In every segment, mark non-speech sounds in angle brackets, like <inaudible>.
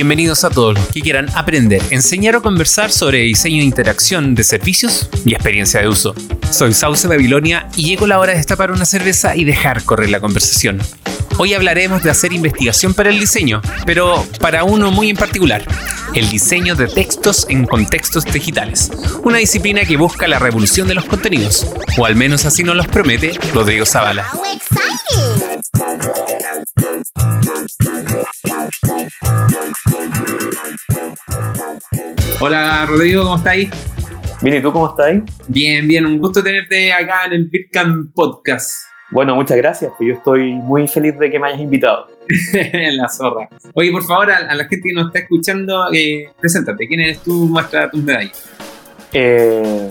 Bienvenidos a todos los que quieran aprender, enseñar o conversar sobre diseño de interacción de servicios y experiencia de uso. Soy Sauce Babilonia y llegó la hora de destapar una cerveza y dejar correr la conversación. Hoy hablaremos de hacer investigación para el diseño, pero para uno muy en particular, el diseño de textos en contextos digitales, una disciplina que busca la revolución de los contenidos, o al menos así nos los promete Rodrigo Zavala. Hola Rodrigo, ¿cómo estáis? Bien, ¿y tú cómo estás? Bien, bien, un gusto tenerte acá en el Bitcamp Podcast. Bueno, muchas gracias, pues yo estoy muy feliz de que me hayas invitado. <laughs> la zorra. Oye, por favor, a, la gente que nos está escuchando, eh, preséntate. ¿Quién eres tú? Muestra tus medallas. Eh,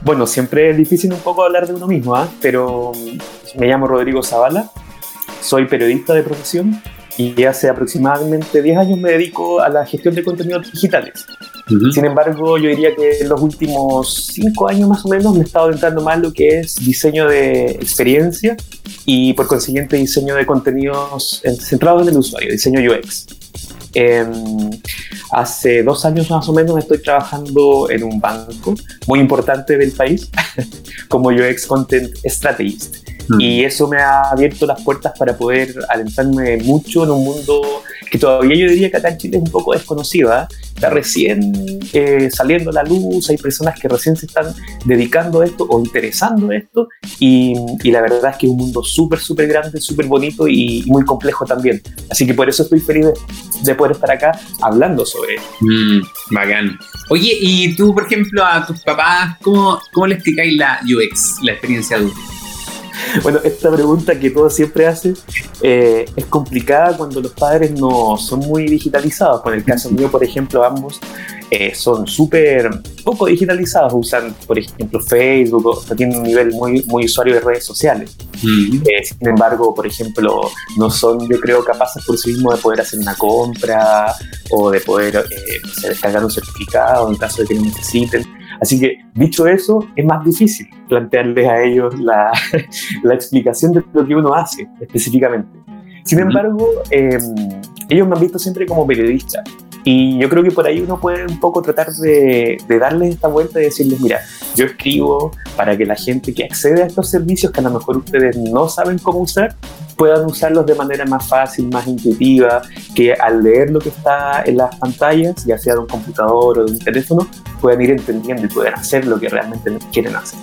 bueno, siempre es difícil un poco hablar de uno mismo, ¿ah? pero me llamo Rodrigo Zavala, soy periodista de profesión y hace aproximadamente 10 años me dedico a la gestión de contenidos digitales. Sin embargo, yo diría que en los últimos 5 años más o menos me he estado adentrando más lo que es diseño de experiencia y por consiguiente diseño de contenidos centrados en el usuario, diseño UX. Em, hace dos años más o menos estoy trabajando en un banco muy importante del país <laughs> como UX Content Strategist. Y eso me ha abierto las puertas para poder adentrarme mucho en un mundo que todavía yo diría que acá en Chile es un poco desconocido. ¿ah? Está recién eh, saliendo a la luz, hay personas que recién se están dedicando a esto o interesando a esto. Y, y la verdad es que es un mundo súper, súper grande, súper bonito y muy complejo también. Así que por eso estoy feliz de, poder estar acá hablando sobre esto. Mm, bacán. Oye, y tú, por ejemplo, a tus papás, ¿cómo, cómo le explicáis la UX, la experiencia adulta? <laughs> Bueno, esta pregunta que todos siempre hacen eh, es complicada cuando los padres no son muy digitalizados. Por el caso mío, por ejemplo, ambos eh, son súper poco digitalizados, usan, por ejemplo, Facebook, o tienen un nivel muy, muy usuario de redes sociales. Mm. Eh, sin embargo, por ejemplo, no son, yo creo, capaces por sí mismos de poder hacer una compra o de poder descargar un certificado en caso de que lo necesiten. Así que, dicho eso, es más difícil plantearles a ellos la, <laughs> la explicación de lo que uno hace específicamente. Sin embargo, em, ellos me han visto siempre como periodista y yo creo que por ahí uno puede un poco tratar de, darles esta vuelta y decirles, mira, yo escribo para que la gente que accede a estos servicios que a lo mejor ustedes no saben cómo usar, puedan usarlos de manera más fácil, más intuitiva, que al leer lo que está en las pantallas, ya sea de un computador o de un teléfono, puedan ir entendiendo y puedan hacer lo que realmente quieren hacer.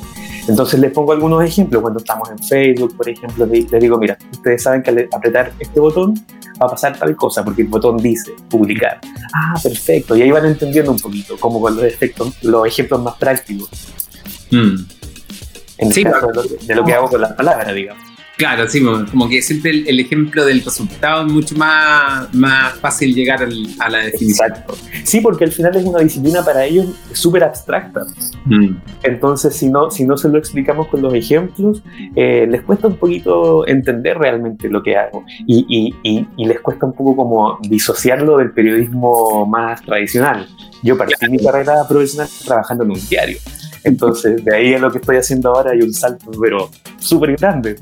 Entonces les pongo algunos ejemplos. Cuando estamos en Facebook, por ejemplo, les digo, mira, ustedes saben que al apretar este botón va a pasar tal cosa, porque el botón dice publicar. Ah, perfecto. Y ahí van entendiendo un poquito, como con los, efectos, los ejemplos más prácticos. Mm. En el caso de lo que hago con las palabras, digamos. Claro, sí, como que siempre el, ejemplo del resultado es mucho más, más fácil llegar a la definición. Exacto. Sí, porque al final es una disciplina para ellos súper abstracta. Mm. Entonces, si no, si no se lo explicamos con los ejemplos, eh, les cuesta un poquito entender realmente lo que hago y, y, y, les cuesta un poco como disociarlo del periodismo más tradicional. Yo partí mi carrera profesional trabajando en un diario. Entonces, de ahí a lo que estoy haciendo ahora hay un salto, pero súper grande.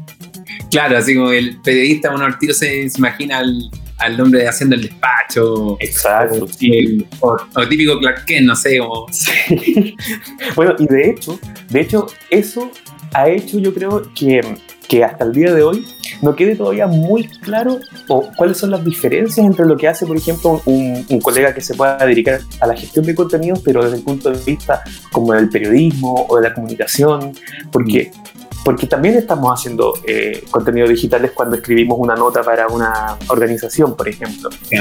Claro, así como el periodista, uno al tiro se, imagina al, al, hombre haciendo el despacho. Exacto. O, típico Clark Kent, no sé, como... <laughs> bueno, y de hecho, de hecho, eso ha hecho yo creo que, que hasta el día de hoy no quede todavía muy claro o cuáles son las diferencias entre lo que hace, por ejemplo, un, un, colega que se pueda dedicar a la gestión de contenidos, pero desde el punto de vista como del periodismo o de la comunicación, porque porque también estamos haciendo eh, contenidos digitales cuando escribimos una nota para una organización, por ejemplo, eh,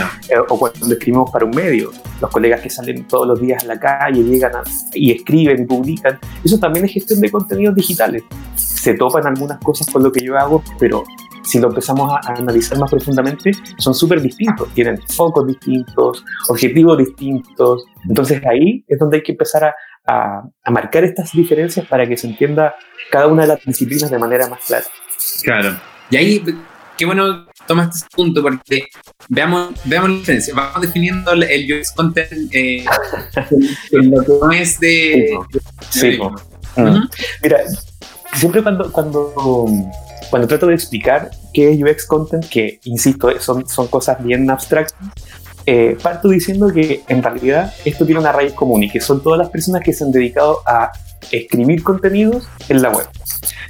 o cuando escribimos para un medio. Los colegas que salen todos los días a la calle, llegan y escriben y publican, eso también es gestión de contenidos digitales. Se topan algunas cosas con lo que yo hago, pero si lo empezamos a, analizar más profundamente, son súper distintos, tienen focos distintos, objetivos distintos. Entonces ahí es donde hay que empezar a, a, marcar estas diferencias para que se entienda cada una de las disciplinas de manera más clara. Claro. Y ahí, qué bueno tomaste ese punto porque veamos, veamos la diferencia. Vamos definiendo el UX content eh, en lo que no es de. Sí, mm. Mira, siempre cuando, cuando, cuando trato de explicar qué es UX content, que insisto, son, son cosas bien abstractas, eh, parto diciendo que en realidad esto tiene una raíz común y que son todas las personas que se han dedicado a escribir contenidos en la web,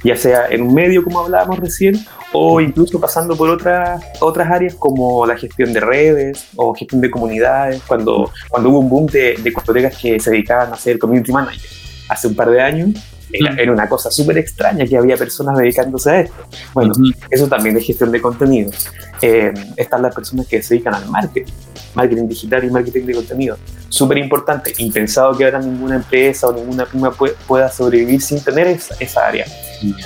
ya sea en un medio como hablábamos recién o incluso pasando por otras, otras áreas como la gestión de redes o gestión de comunidades, cuando, cuando hubo un boom de, de colegas que se dedicaban a ser community manager hace un par de años. Era, una cosa súper extraña que había personas dedicándose a esto. Bueno, eso también es gestión de contenido. Eh, están las personas que se dedican al marketing marketing digital y marketing de contenido. Súper importante, impensado que ahora ninguna empresa o ninguna prima pueda sobrevivir sin tener esa, esa, área.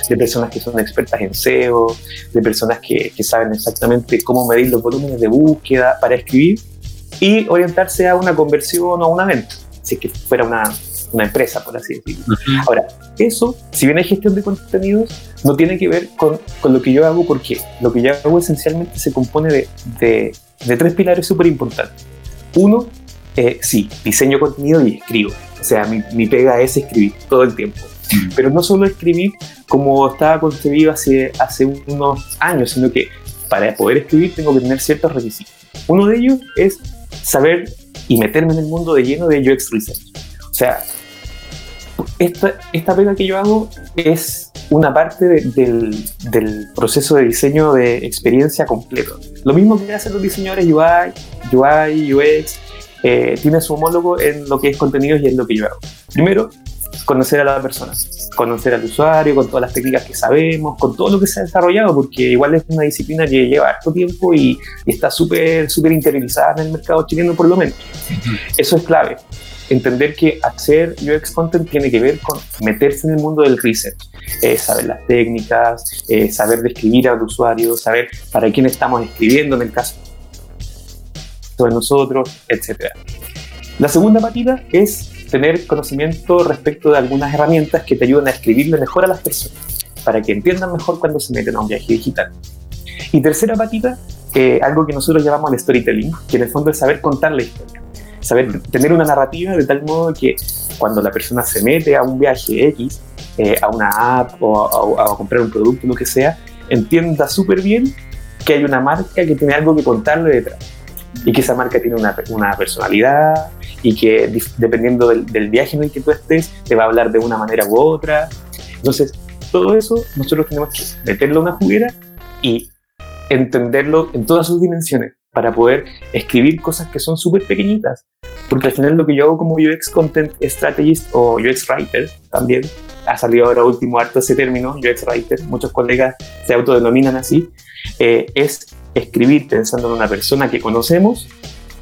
De personas que son expertas en SEO, de personas que, que saben exactamente cómo medir los volúmenes de búsqueda para escribir y orientarse a una conversión o a una venta, si es que fuera una, una empresa, por así decirlo. Ahora, eso, si bien hay gestión de contenidos, no tiene que ver con, con, lo que yo hago, porque lo que yo hago esencialmente se compone de, de de tres pilares súper importantes. Uno, eh, sí, diseño contenido y escribo. O sea, mi, mi, pega es escribir todo el tiempo. Mm. Pero no solo escribir como estaba concebido hace, hace unos años, sino que para poder escribir tengo que tener ciertos requisitos. Uno de ellos es saber y meterme en el mundo de lleno de UX Research. O sea, esta, esta pega que yo hago es una parte del, del, proceso de diseño de experiencia completo. Lo mismo que hacen los diseñadores UI, UI, UX, eh, tiene su homólogo en lo que es contenidos y en lo que yo hago. Primero, conocer a la persona, conocer al usuario con todas las técnicas que sabemos, con todo lo que se ha desarrollado, porque igual es una disciplina que lleva harto tiempo y, y está súper, súper interiorizada en el mercado chileno por lo menos. Eso es clave entender que hacer UX content tiene que ver con meterse en el mundo del research, eh, saber las técnicas, eh, saber describir al usuario, saber para quién estamos escribiendo en el caso de nosotros, etc. La segunda patita es tener conocimiento respecto de algunas herramientas que te ayudan a escribirle mejor a las personas, para que entiendan mejor cuando se meten a un viaje digital. Y tercera patita, eh, algo que nosotros llamamos el storytelling, que en el fondo es saber contar la historia saber tener una narrativa de tal modo que cuando la persona se mete a un viaje X, eh, a una app o a, comprar un producto, lo que sea, entienda súper bien que hay una marca que tiene algo que contarle detrás y que esa marca tiene una, una personalidad y que dependiendo del, del, viaje en el que tú estés te va a hablar de una manera u otra. Entonces, todo eso nosotros tenemos que meterlo en una juguera y entenderlo en todas sus dimensiones para poder escribir cosas que son súper pequeñitas. Porque al final lo que yo hago como UX Content Strategist o UX Writer también, ha salido ahora último harto ese término, UX Writer, muchos colegas se autodenominan así, eh, es escribir pensando en una persona que conocemos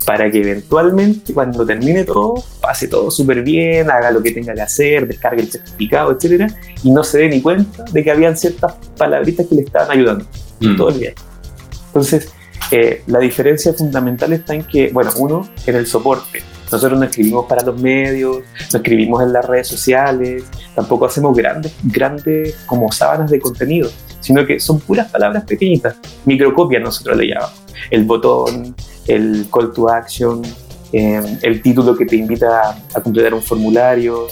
para que eventualmente cuando termine todo, pase todo súper bien, haga lo que tenga que hacer, descargue el certificado, etcétera, y no se dé ni cuenta de que habían ciertas palabritas que le estaban ayudando mm. todo el día. Entonces, eh, la diferencia fundamental está en que, bueno, uno, en el soporte. Nosotros no escribimos para los medios, no escribimos en las redes sociales, tampoco hacemos grandes, grandes como sábanas de contenido, sino que son puras palabras pequeñitas, microcopias nosotros le llamamos. El botón, el call to action, eh, el título que te invita a completar un formulario,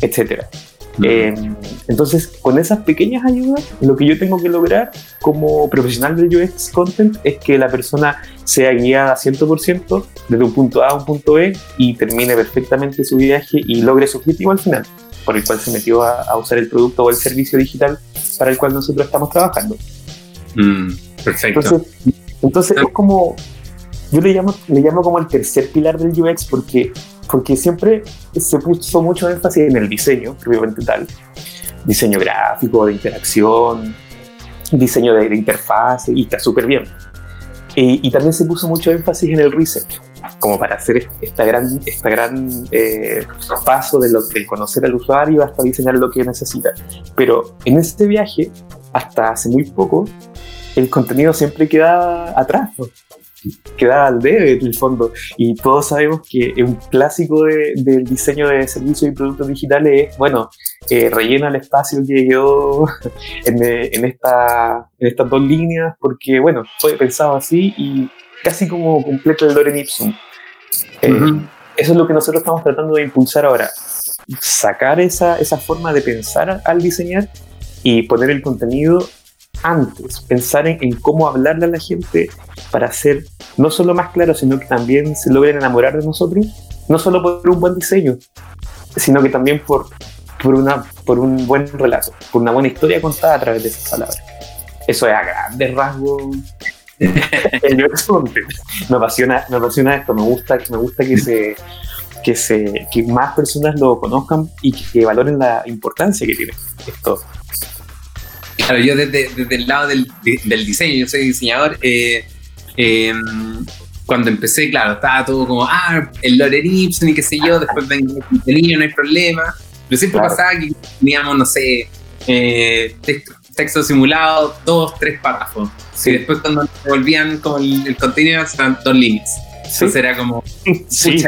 etcétera. Eh, entonces, con esas pequeñas ayudas, lo que yo tengo que lograr como profesional del UX Content es que la persona sea guiada 100% desde un punto A a un punto B y termine perfectamente su viaje y logre su objetivo al final, por el cual se metió a, usar el producto o el servicio digital para el cual nosotros estamos trabajando. Mm, perfecto. Entonces, entonces es como, yo le llamo, le llamo como el tercer pilar del UX porque porque siempre se puso mucho énfasis en el diseño, propiamente tal, diseño gráfico, de interacción, diseño de, interfaz, y está súper bien. Y, también se puso mucho énfasis en el research, como para hacer esta gran, esta gran eh, paso de, lo, de conocer al usuario hasta diseñar lo que necesita. Pero en este viaje, hasta hace muy poco, el contenido siempre queda atrás queda al debe en el fondo. Y todos sabemos que un clásico del diseño de servicios y productos digitales es, bueno, eh, rellena el espacio que quedó <laughs> en, en, esta, en estas dos líneas, porque, bueno, fue pensado así y casi como completa el Loren Ipsum. Eh, eso es lo que nosotros estamos tratando de impulsar ahora. Sacar esa, esa forma de pensar al diseñar y poner el contenido antes, pensar en, cómo hablarle a la gente para ser no solo más claro, sino que también se logren enamorar de nosotros, no solo por un buen diseño, sino que también por, por, una, por un buen relato, por una buena historia contada a través de esas palabras. Eso es a grandes rasgos <laughs> me apasiona, me apasiona esto, me gusta, me gusta que se que se que más personas lo conozcan y que valoren la importancia que tiene esto. Claro, yo desde, desde el lado del, del, diseño, yo soy diseñador, eh, em, cuando empecé, claro, estaba todo como, ah, el Lore Ipson y qué sé yo, después vengo el niño, no hay problema. Pero siempre pasaba que teníamos, no sé, eh, texto, texto, simulado, dos, tres párrafos. Y después cuando volvían como el, contenido eran dos líneas. Entonces era como, <laughs> sí.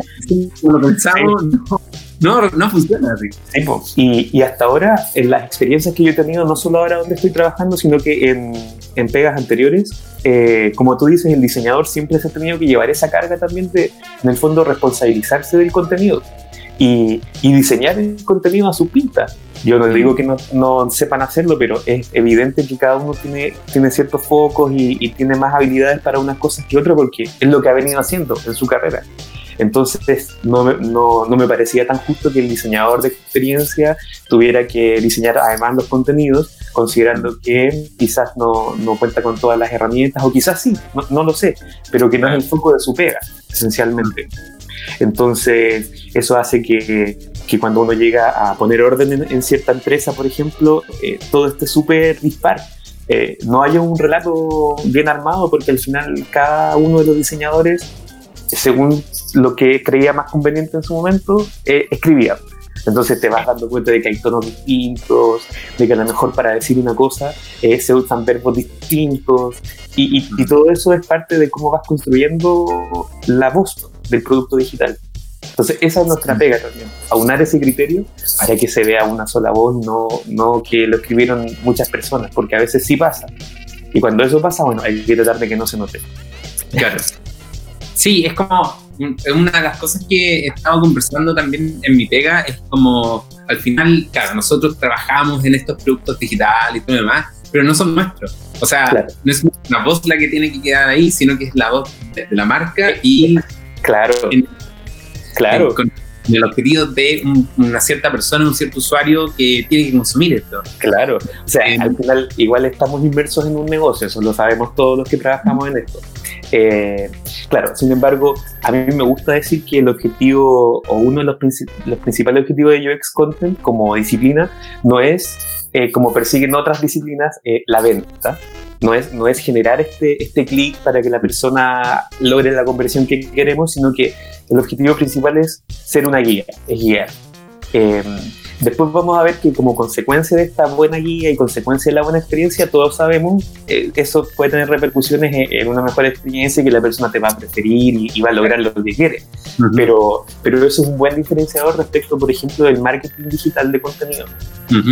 como pensamos, no, no, funciona así. y, y, hasta ahora, en las experiencias que yo he tenido, no solo ahora donde estoy trabajando, sino que en, en pegas anteriores, eh, como tú dices, el diseñador siempre se ha tenido que llevar esa carga también de, en el fondo, responsabilizarse del contenido y, y diseñar el contenido a su pinta. Yo no digo que no, no, sepan hacerlo, pero es evidente que cada uno tiene, tiene ciertos focos y, y, tiene más habilidades para unas cosas que otras porque es lo que ha venido haciendo en su carrera. Entonces no, no, no, me parecía tan justo que el diseñador de experiencia tuviera que diseñar además los contenidos, considerando que quizás no, no cuenta con todas las herramientas, o quizás sí, no, no lo sé, pero que no es el foco de su pega, esencialmente. Entonces, eso hace que, que cuando uno llega a poner orden en, cierta empresa, por ejemplo, eh, todo esté súper dispar. Eh, no haya un relato bien armado porque al final cada uno de los diseñadores, según lo que creía más conveniente en su momento, eh, escribía. Entonces te vas dando cuenta de que hay tonos distintos, de que a lo mejor para decir una cosa se usan verbos distintos y, y, todo eso es parte de cómo vas construyendo la voz del producto digital. Entonces, esa es nuestra pega también, aunar ese criterio para que se vea una sola voz, no, no que lo escribieron muchas personas, porque a veces sí pasa. Y cuando eso pasa, bueno, hay que tratar de que no se note. Claro. Sí, es como una de las cosas que he estado conversando también en mi pega, es como al final, claro, nosotros trabajamos en estos productos digitales y todo lo demás, pero no son nuestros. O sea, no es una voz la que tiene que quedar ahí, sino que es la voz de la marca y Claro. claro. Con, el objetivo de una cierta persona, un cierto usuario que tiene que consumir esto. Claro. O sea, eh, al final igual estamos inmersos en un negocio, eso lo sabemos todos los que trabajamos en esto. Eh, claro, sin embargo, a mí me gusta decir que el objetivo o uno de los, los principales objetivos de UX Content como disciplina no es, eh, como persiguen otras disciplinas, la venta, no es, no es generar este, este clic para que la persona logre la conversión que queremos, sino que el objetivo principal es ser una guía, es guiar. Eh, Después vamos a ver que como consecuencia de esta buena guía y consecuencia de la buena experiencia, todos sabemos eh, que eso puede tener repercusiones en, una mejor experiencia y que la persona te va a preferir y, va a lograr lo que quiere. pero, pero eso es un buen diferenciador respecto, por ejemplo, del marketing digital de contenido.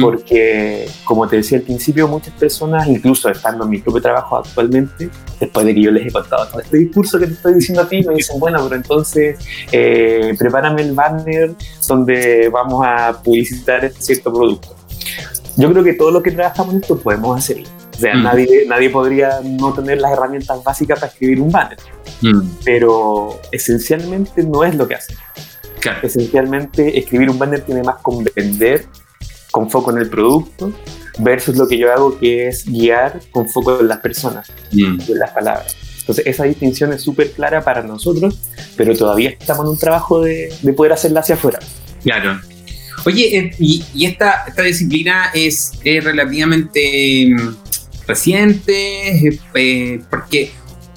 Porque, como te decía al principio, muchas personas, incluso estando en mi propio trabajo actualmente, después de que yo les he contado todo este discurso que te estoy diciendo a ti, me dicen, bueno, pero entonces eh, prepárame el banner donde vamos a publicitar cierto producto. Yo creo que todos los que trabajamos en esto podemos hacerlo. O sea, mm. nadie, nadie podría no tener las herramientas básicas para escribir un banner. Mm. Pero esencialmente no es lo que hace. Esencialmente escribir un banner tiene más con vender, con foco en el producto, versus lo que yo hago que es guiar con foco en las personas, mm. en las palabras. Entonces esa distinción es súper clara para nosotros, pero todavía estamos en un trabajo de, de poder hacerla hacia afuera. Claro, Oye, eh, y, esta, esta, disciplina es, relativamente mm, reciente, eh, porque,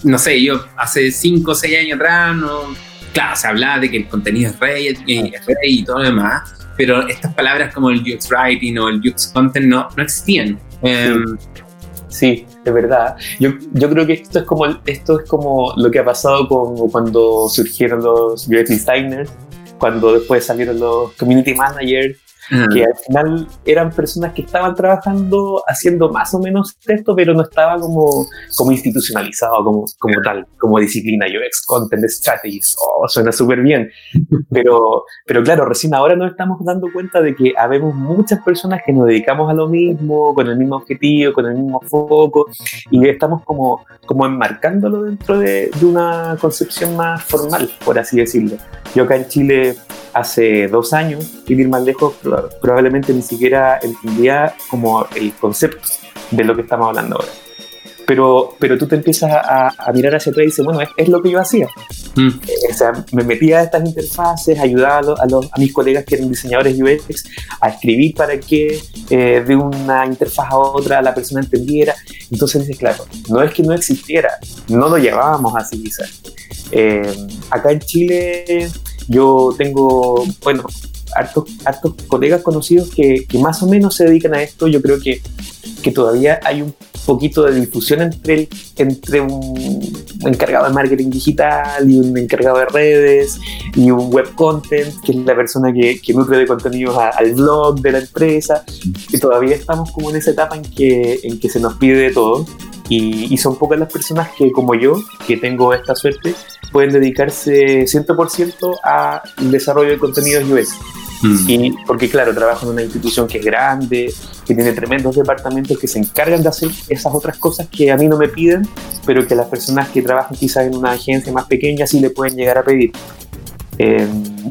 no sé, yo hace 5 o 6 años atrás, no, claro, se hablaba de que el contenido es rey, es rey y todo lo demás, pero estas palabras como el UX Writing o el UX Content no, no existían. Em, sí, de verdad. Yo, yo, creo que esto es como esto es como lo que ha pasado con cuando surgieron los UX designers cuando después salieron los community managers que al final eran personas que estaban trabajando haciendo más o menos esto, pero no estaba como, como institucionalizado como, como tal, como disciplina UX Content Strategies. Oh, suena súper bien. Pero, pero claro, recién ahora nos estamos dando cuenta de que habemos muchas personas que nos dedicamos a lo mismo, con el mismo objetivo, con el mismo foco, y estamos como, como enmarcándolo dentro de, de una concepción más formal, por así decirlo. Yo acá en Chile hace dos años, y ir más lejos, probablemente ni siquiera entendía como el concepto de lo que estamos hablando ahora. Pero, pero tú te empiezas a, mirar hacia atrás y dices, bueno, es, lo que yo hacía. Mm. Eh, o sea, me metía a estas interfaces, ayudaba a, los, a, mis colegas que eran diseñadores UX a escribir para que eh, de una interfaz a otra la persona entendiera. Entonces dices, claro, no es que no existiera, no lo llevábamos así quizás. Eh, acá en Chile yo tengo, bueno, hartos, hartos colegas conocidos que, que, más o menos se dedican a esto. Yo creo que, que todavía hay un poquito de difusión entre, entre un encargado de marketing digital y un encargado de redes y un web content, que es la persona que, nutre de contenidos al blog de la empresa. Y todavía estamos como en esa etapa en que, en que se nos pide de todo. Y son pocas las personas que, como yo, que tengo esta suerte, pueden dedicarse 100% al desarrollo de contenidos UX. Mm. Y porque claro, trabajo en una institución que es grande, que tiene tremendos departamentos que se encargan de hacer esas otras cosas que a mí no me piden, pero que las personas que trabajan quizás en una agencia más pequeña sí le pueden llegar a pedir.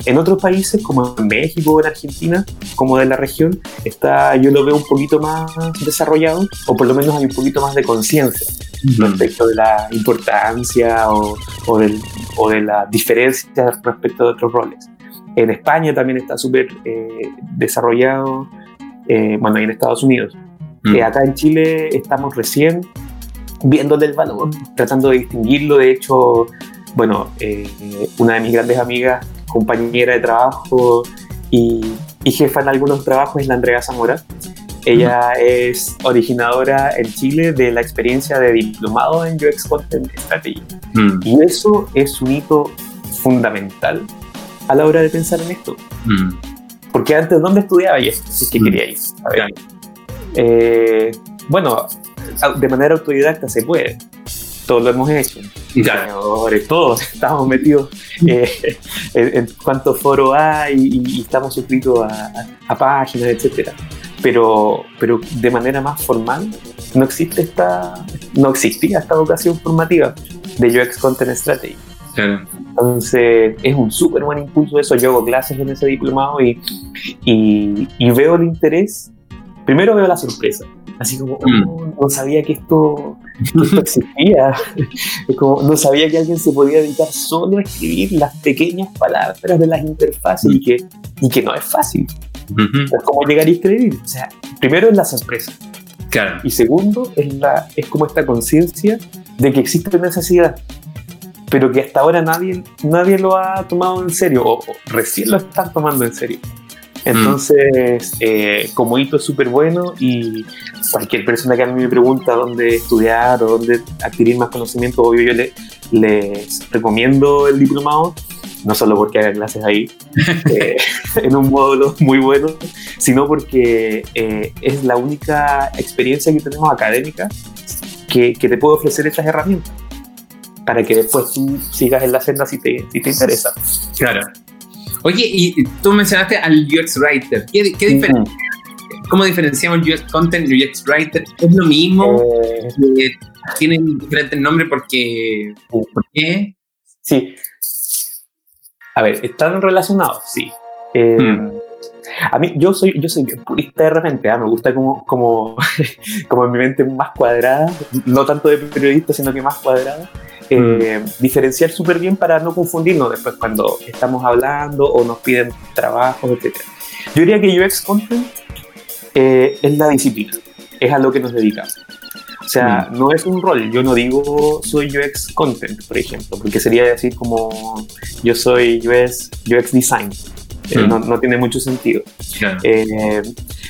En otros países, como en México o en Argentina, como de la región, está, yo lo veo un poquito más desarrollado, o por lo menos hay un poquito más de conciencia respecto de la importancia o, o, del, o de la diferencia respecto de otros roles. En España también está súper eh, desarrollado, eh, bueno, y en Estados Unidos. Mm. Eh, acá en Chile estamos recién viéndole el valor, tratando de distinguirlo. De hecho, bueno, una de mis grandes amigas, compañera de trabajo y, y jefa en algunos trabajos es la Andrea Zamora. Ella es originadora en Chile de la experiencia de diplomado en UX Content Strategy. Mm. Y eso es un hito fundamental a la hora de pensar en esto. Mm. Porque antes, ¿dónde estudiaba yo? Si es que mm. quería ir. Eh, bueno, de manera autodidacta se puede. Todos lo hemos hecho. todos <laughs> estamos metidos eh, en, cuántos foros hay y, estamos suscritos a, a, páginas, etcétera pero, pero de manera más formal no existe esta, no existía esta vocación formativa de UX Content Strategy. Entonces es un súper buen impulso eso. Yo hago clases en ese diplomado y, y, y veo el interés. Primero veo la sorpresa, así como mm. oh, no sabía que esto, esto existía, <laughs> como no sabía que alguien se podía dedicar solo a escribir las pequeñas palabras de las interfaces y, que, y que no es fácil. Es como llegar y escribir. O sea, primero es la sorpresa. Claro. Y segundo es, la, es como esta conciencia de que existe necesidad, pero que hasta ahora nadie, nadie lo ha tomado en serio, o, recién lo están tomando en serio. Entonces, eh, como hito es súper bueno y cualquier persona que a mí me pregunta dónde estudiar o dónde adquirir más conocimiento, obvio yo le, les recomiendo el diplomado no solo porque haga clases ahí <laughs> eh, <laughs> en un módulo muy bueno, sino porque eh, es la única experiencia que tenemos académica que, que, te puede ofrecer estas herramientas para que después tú sigas en la senda si te, si te interesa. Claro. Oye, y tú mencionaste al UX Writer. ¿Qué, qué diferencia? ¿Cómo diferenciamos UX Content y UX Writer? ¿Es lo mismo? Eh, ¿Tienen diferentes nombres porque... ¿Por qué? Sí, a ver, ¿están relacionados? Sí. Eh, hmm. A mí, yo soy, yo soy purista de repente, ¿ah? me gusta como, como, <laughs> como en mi mente más cuadrada, no tanto de periodista, sino que más cuadrada, eh, hmm. diferenciar súper bien para no confundirnos después cuando estamos hablando o nos piden trabajos, etc. Yo diría que UX Content eh, es la disciplina, es a lo que nos dedicamos. O sea, mm. no es un rol. Yo no digo soy UX content, por ejemplo, porque sería decir como yo soy UX, UX design. Eh, mm. no, no, tiene mucho sentido. Eh,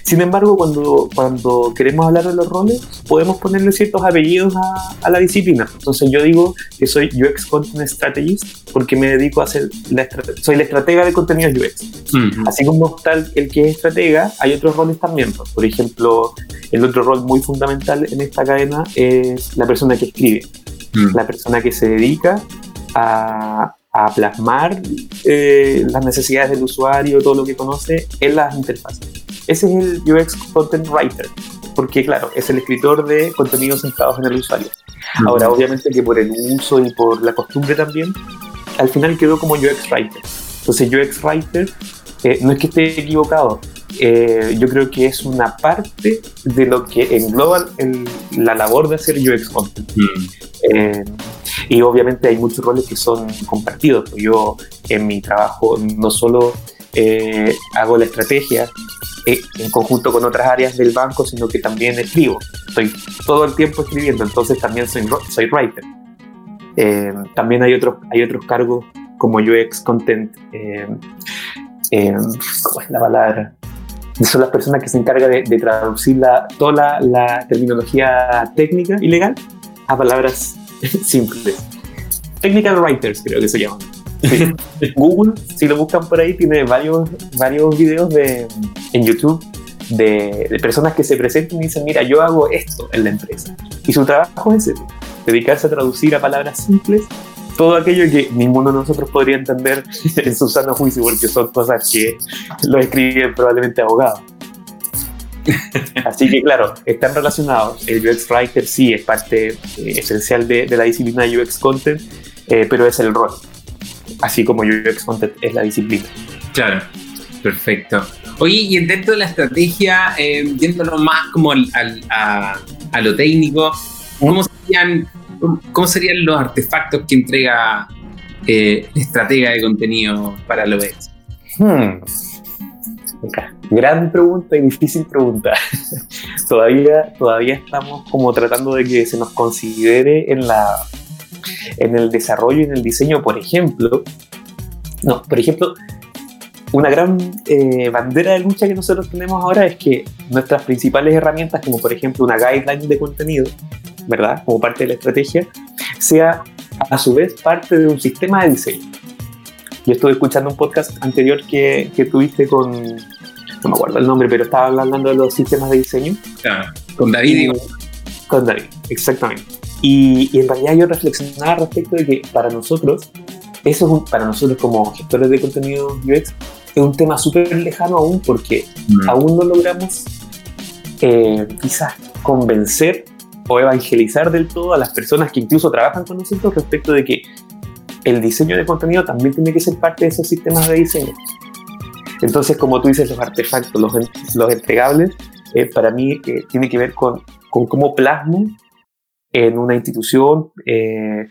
Sin embargo, cuando, cuando queremos hablar de los roles, podemos ponerle ciertos apellidos a, a, la disciplina. Entonces yo digo que soy UX Content Strategist porque me dedico a hacer, la soy la estratega de contenidos UX. Así como tal el que es estratega, hay otros roles también. Por ejemplo, el otro rol muy fundamental en esta cadena es la persona que escribe, la persona que se dedica a, a plasmar eh, las necesidades del usuario, todo lo que conoce en las interfaces. Ese es el UX Content Writer, porque claro, es el escritor de contenidos centrados en el usuario. Ahora, obviamente que por el uso y por la costumbre también, al final quedó como UX Writer. Entonces, UX Writer eh, no es que esté equivocado, eh, yo creo que es una parte de lo que engloba en la labor de hacer UX Content. Eh, y obviamente hay muchos roles que son compartidos. Yo en mi trabajo no solo eh, hago la estrategia en conjunto con otras áreas del banco, sino que también escribo. Estoy todo el tiempo escribiendo, entonces también soy, soy writer. también hay otros, hay otros cargos como UX Content. ¿Cómo es la palabra? son las personas que se encargan de, traducir la, toda la, terminología técnica y legal a palabras <laughs> simples. Technical writers creo que se llaman. <laughs> Google, si lo buscan por ahí, tiene varios, varios videos de, en YouTube de, personas que se presentan y dicen, mira, yo hago esto en la empresa. Y su trabajo es ese, dedicarse a traducir a palabras simples todo aquello que ninguno de nosotros podría entender <laughs> en su sano juicio, porque son cosas que lo escriben probablemente abogados. Así que claro, están relacionados. El UX Writer sí es parte eh, esencial de, la disciplina de UX Content, eh, pero es el rol. Así como UX Content es la disciplina. Claro, perfecto. Oye, y dentro de la estrategia, eh, viéndolo más como al, a, a, lo técnico, ¿cómo serían ¿Cómo serían los artefactos que entrega eh, estratega de contenido para lo Hmm. Gran pregunta y difícil pregunta. <laughs> todavía, todavía estamos como tratando de que se nos considere en, la, en el desarrollo y en el diseño, por ejemplo. No, por ejemplo, una gran eh, bandera de lucha que nosotros tenemos ahora es que nuestras principales herramientas, como por ejemplo una guideline de contenido, ¿verdad? Como parte de la estrategia, sea a su vez parte de un sistema de diseño. Yo estuve escuchando un podcast anterior que, que tuviste con, no me acuerdo el nombre, pero estaba hablando de los sistemas de diseño. Claro, con David. con David, exactamente. Y, y, en realidad yo reflexionaba respecto de que para nosotros, eso es un, para nosotros como gestores de contenido UX, es un tema súper lejano aún porque mm. aún no logramos eh, quizás convencer o evangelizar del todo a las personas que incluso trabajan con nosotros respecto de que el diseño de contenido también tiene que ser parte de esos sistemas de diseño. Entonces, como tú dices, los artefactos, los, los entregables, eh, para mí eh, tiene que ver con, con, cómo plasmo en una institución eh,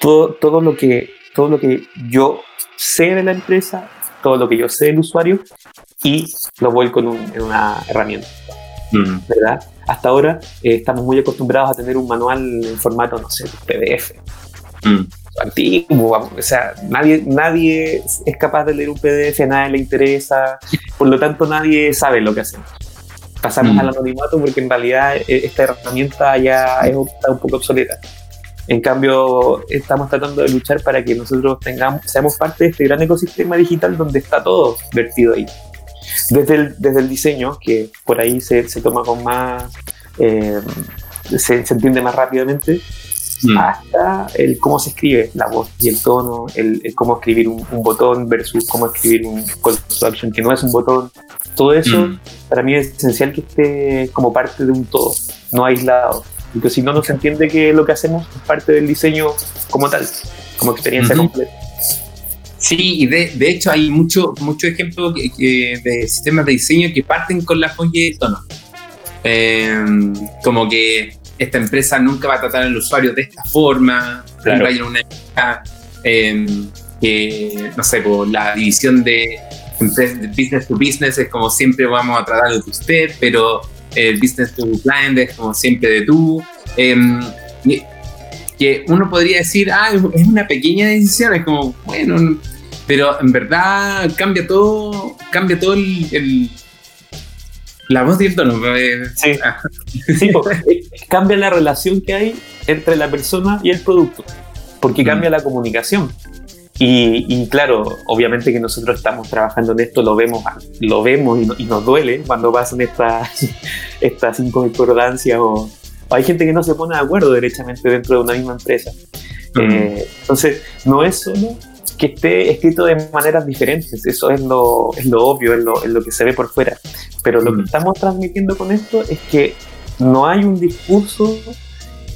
todo, todo, lo que, todo lo que yo sé de la empresa, todo lo que yo sé del usuario y lo vuelco en, en una herramienta. Mm. ¿Verdad? hasta ahora eh, estamos muy acostumbrados a tener un manual en formato, no sé, PDF. Mm. Antiguo, o sea, nadie, nadie es capaz de leer un PDF, a nadie le interesa, por lo tanto nadie sabe lo que hacemos. Pasamos mm. al anonimato porque en realidad eh, esta herramienta ya es, está un poco obsoleta. En cambio, estamos tratando de luchar para que nosotros tengamos, seamos parte de este gran ecosistema digital donde está todo vertido ahí. Desde el, desde el diseño, que por ahí se, se toma con más, eh, se, entiende más rápidamente, mm. hasta el cómo se escribe la voz y el tono, el, cómo escribir un, botón versus cómo escribir un call to action que no es un botón. Todo eso mm. para mí es esencial que esté como parte de un todo, no aislado. Porque si no, no se entiende que lo que hacemos es parte del diseño como tal, como experiencia completa. Sí, y de, de hecho hay muchos mucho ejemplos de sistemas de diseño que parten con la folla de tono. Em, como que esta empresa nunca va a tratar al usuario de esta forma, claro. hay una em, que, no sé, por la división de, business to business es como siempre vamos a tratar de usted, pero el business to client es como siempre de tú. Em, que uno podría decir, ah, es una pequeña decisión, es como, bueno, pero en verdad cambia todo, cambia todo el, La voz y el tono. Sí. Ah. sí <laughs> eh, cambia la relación que hay entre la persona y el producto, porque mm. cambia la comunicación. Y, claro, obviamente que nosotros estamos trabajando en esto, lo vemos, lo vemos y, nos duele cuando pasan estas, <laughs> estas inconcordancias o, o, hay gente que no se pone de acuerdo derechamente dentro de una misma empresa. Eh, entonces, no es solo que esté escrito de maneras diferentes, eso es lo, es lo obvio, es lo, es lo que se ve por fuera. Pero lo que estamos transmitiendo con esto es que no hay un discurso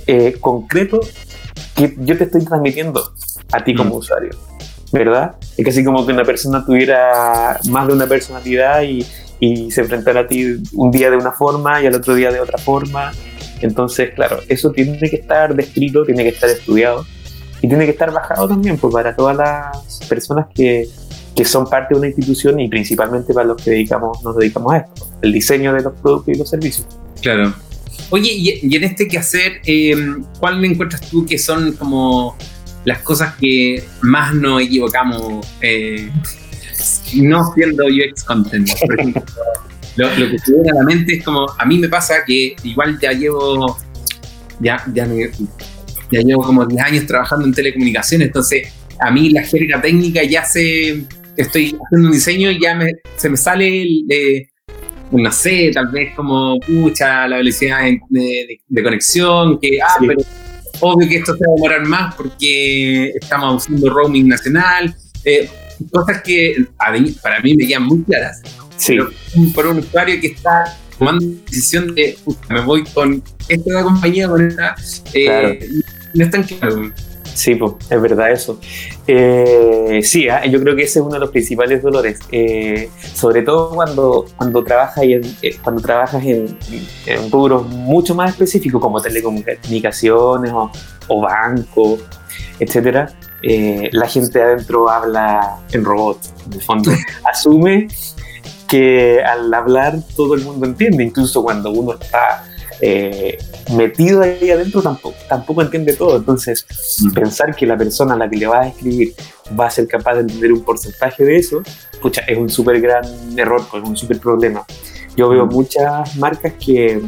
eh, concreto que yo te estoy transmitiendo a ti como usuario, ¿verdad? Es casi como que una persona tuviera más de una personalidad y, y se enfrentara a ti un día de una forma y al otro día de otra forma. Entonces, claro, eso tiene que estar descrito, tiene que estar estudiado y tiene que estar bajado también pues, para todas las personas que, que, son parte de una institución y principalmente para los que dedicamos, nos dedicamos a esto, el diseño de los productos y los servicios. Claro. Oye, y, en este quehacer, eh, ¿cuál encuentras tú que son como las cosas que más nos equivocamos eh, no siendo UX content? Por ejemplo, <laughs> lo, lo, que se viene a la mente es como, a mí me pasa que igual ya llevo, ya, ya me, ya llevo como 10 años trabajando en telecomunicaciones, entonces a mí la jerga técnica ya se, estoy haciendo un diseño y ya me, se me sale el, no sé, tal vez como, pucha, la velocidad de, conexión, que, ah, pero obvio que esto se va a demorar más porque estamos usando roaming nacional, eh, cosas que para mí me quedan muy claras. Sí. Pero por un usuario que está tomando decisión de, me voy con esta compañía, con esta, eh, no es tan claro. Sí, pues, es verdad eso. Eh, sí, ah, yo creo que ese es uno de los principales dolores, eh, sobre todo cuando, cuando trabajas, en, eh, cuando trabajas en, en, rubros mucho más específicos como telecomunicaciones o, o banco, etcétera. la gente adentro habla en robot, en el fondo. <laughs> Asume que al hablar todo el mundo entiende, incluso cuando uno está eh, metido ahí adentro tampoco, tampoco entiende todo. Entonces, mm. pensar que la persona a la que le vas a escribir va a ser capaz de entender un porcentaje de eso, pucha, es un súper gran error, es un súper problema. Yo veo mm. muchas marcas que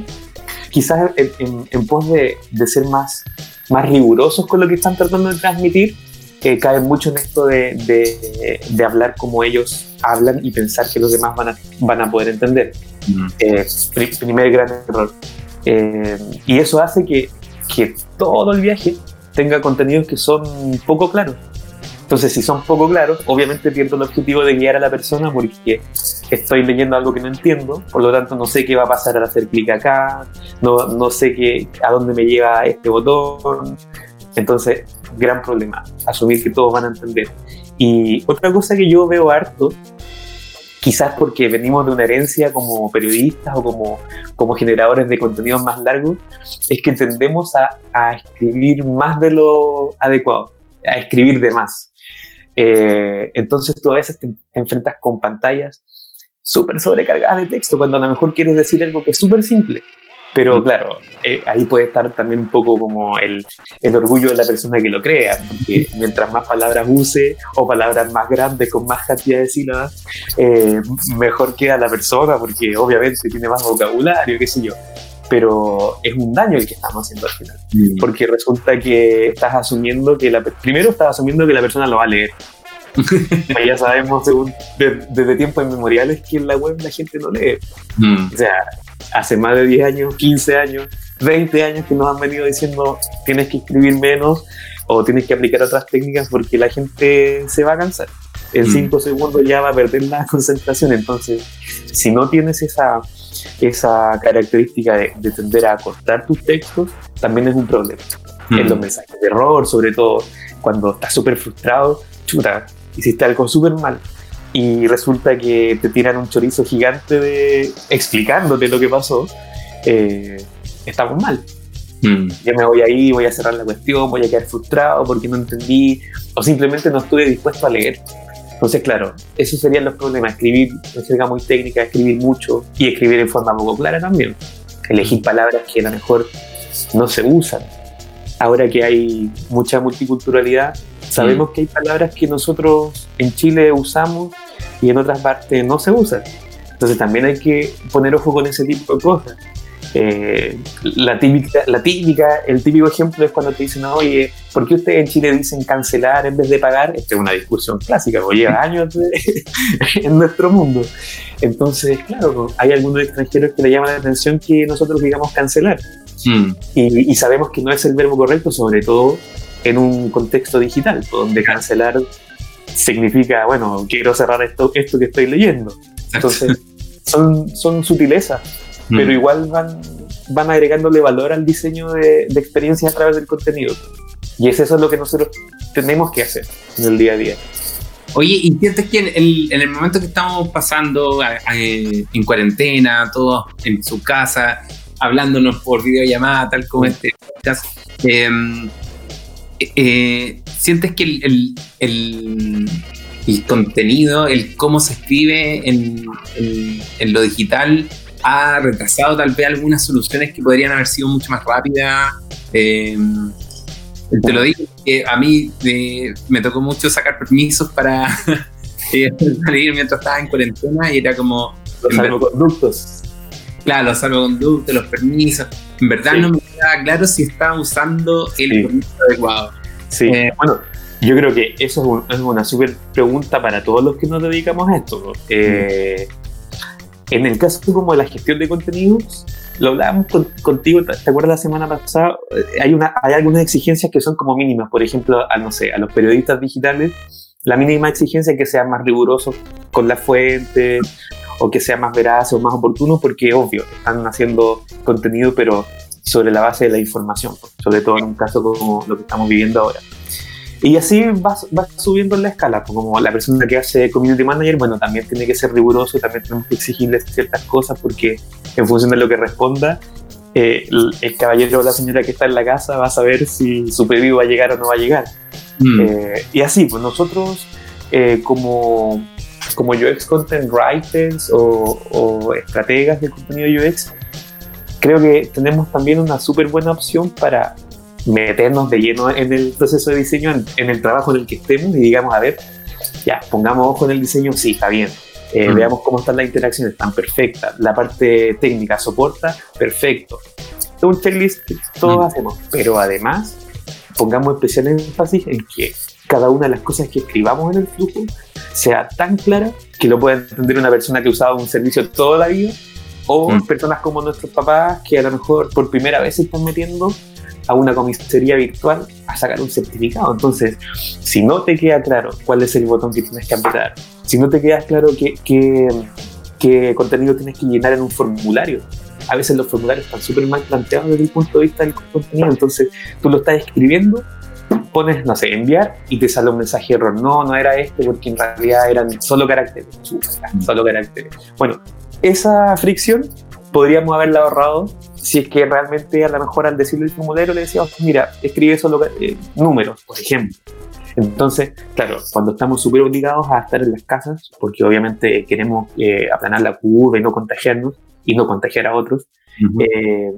quizás en, pos de, ser más, más rigurosos con lo que están tratando de transmitir, que caen mucho en esto de, de, hablar como ellos hablan y pensar que los demás van a, van a poder entender. Mm. Eh, primer gran error. Eh, y eso hace que, que todo el viaje tenga contenidos que son poco claros. Entonces, si son poco claros, obviamente pierdo el objetivo de guiar a la persona porque estoy leyendo algo que no entiendo, por lo tanto no sé qué va a pasar al hacer clic acá, no, no sé qué, a dónde me lleva este botón. Entonces, gran problema, asumir que todos van a entender. Y otra cosa que yo veo harto quizás porque venimos de una herencia como periodistas o como, como generadores de contenidos más largos, es que tendemos a, a escribir más de lo adecuado, a escribir de más. Eh, entonces tú a veces te enfrentas con pantallas súper sobrecargadas de texto, cuando a lo mejor quieres decir algo que es súper simple. Pero claro, eh, ahí puede estar también un poco como el, el, orgullo de la persona que lo crea, porque mientras más palabras use o palabras más grandes con más cantidad de sílabas, eh, mejor queda la persona, porque obviamente tiene más vocabulario, qué sé yo. Pero es un daño el que estamos haciendo al final, mm. porque resulta que estás asumiendo que la... Primero estás asumiendo que la persona lo va a leer, <laughs> ya sabemos desde tiempos inmemoriales que en la web la gente no lee. Mm. O sea, hace más de 10 años, 15 años, 20 años que nos han venido diciendo tienes que escribir menos o tienes que aplicar otras técnicas porque la gente se va a cansar. En 5 mm. segundos ya va a perder la <laughs> concentración. Entonces, si no tienes esa, esa característica de, tender a cortar tus textos, también es un problema. En los mm. mensajes de error, sobre todo cuando estás súper frustrado, chuta, hiciste algo súper mal y resulta que te tiran un chorizo gigante de explicándote lo que pasó, eh, estamos mal. Mm. Yo me voy ahí, voy a cerrar la cuestión, voy a quedar frustrado porque no entendí o simplemente no estuve dispuesto a leer. Entonces, claro, esos serían los problemas. Escribir de forma muy técnica, escribir mucho y escribir en forma poco clara también. Elegir palabras que a lo mejor no se usan. Ahora que hay mucha multiculturalidad, Sabemos mm. que hay palabras que nosotros en Chile usamos y en otras partes no se usan. Entonces también hay que poner ojo con ese tipo de cosas. Eh, la, típica, la típica, el típico ejemplo es cuando te dicen, oye, ¿por qué ustedes en Chile dicen cancelar en vez de pagar? Esta es una discusión clásica, porque lleva años <laughs> en nuestro mundo. Entonces, claro, hay algunos extranjeros que le llaman la atención que nosotros digamos cancelar. Hmm. Y, sabemos que no es el verbo correcto, sobre todo en un contexto digital, donde cancelar significa, bueno, quiero cerrar esto, esto que estoy leyendo. Entonces, son, son sutilezas pero mm. igual van, van agregándole valor al diseño de, de experiencias a través del contenido. Y es eso lo que nosotros tenemos que hacer en el día a día. Oye, ¿y sientes que en el, en el momento que estamos pasando en cuarentena, todos en su casa, hablándonos por videollamada, tal como este podcast, em, eh, ¿sientes que el, el, el, contenido, el cómo se escribe en, en lo digital, ha retrasado tal vez algunas soluciones que podrían haber sido mucho más rápidas. Eh, te lo digo, que a mí eh, me tocó mucho sacar permisos para <laughs> eh, salir mientras estaba en cuarentena y era como... Los salvoconductos. Claro, los salvoconductos, los permisos. En verdad no me queda claro si estaba usando el permiso adecuado. Sí, bueno, yo creo que eso es, una súper pregunta para todos los que nos dedicamos a esto. Eh, en el caso como de la gestión de contenidos, lo hablábamos contigo, ¿te acuerdas la semana pasada? Eh, hay, una, hay algunas exigencias que son como mínimas, por ejemplo, a, no sé, a los periodistas digitales, la mínima exigencia es que sean más rigurosos con la fuente o que sea más veraz o más oportuno, porque obvio, están haciendo contenido, pero sobre la base de la información, sobre todo en un caso como lo que estamos viviendo ahora. Y así vas, subiendo en la escala, pues, como la persona que hace community manager, bueno, también tiene que ser riguroso, también tenemos que exigirle ciertas cosas porque en función de lo que responda, eh, el, caballero o la señora que está en la casa va a saber si su pedido va a llegar o no va a llegar. Mm. Eh, y así, pues nosotros eh, como, como UX Content Writers o, o estrategas de contenido UX, creo que tenemos también una súper buena opción para meternos de lleno en el proceso de diseño, en, el trabajo en el que estemos y digamos, a ver, ya, pongamos ojo en el diseño, sí, está bien. Eh, mm. Veamos cómo están las interacciones, están perfectas. La parte técnica soporta, perfecto. Es un checklist que todos mm. hacemos, pero además pongamos especial énfasis en que cada una de las cosas que escribamos en el flujo sea tan clara que lo pueda entender una persona que ha usado un servicio toda la vida o mm. personas como nuestros papás que a lo mejor por primera vez se están metiendo a una comisaría virtual a sacar un certificado. Entonces, si no te queda claro cuál es el botón que tienes que apretar, si no te queda claro qué, qué, contenido tienes que llenar en un formulario, a veces los formularios están súper mal planteados desde el punto de vista del contenido, entonces tú lo estás escribiendo, pones, no sé, enviar y te sale un mensaje error. No, no era este porque en realidad eran solo caracteres. Solo caracteres. Bueno, esa fricción podríamos haberla ahorrado si es que realmente a lo mejor al decirle el formulario le decíamos, mira, escribe solo eh, números, por ejemplo. Entonces, claro, cuando estamos súper obligados a estar en las casas, porque obviamente queremos eh, aplanar la curva y no contagiarnos y no contagiar a otros, eh,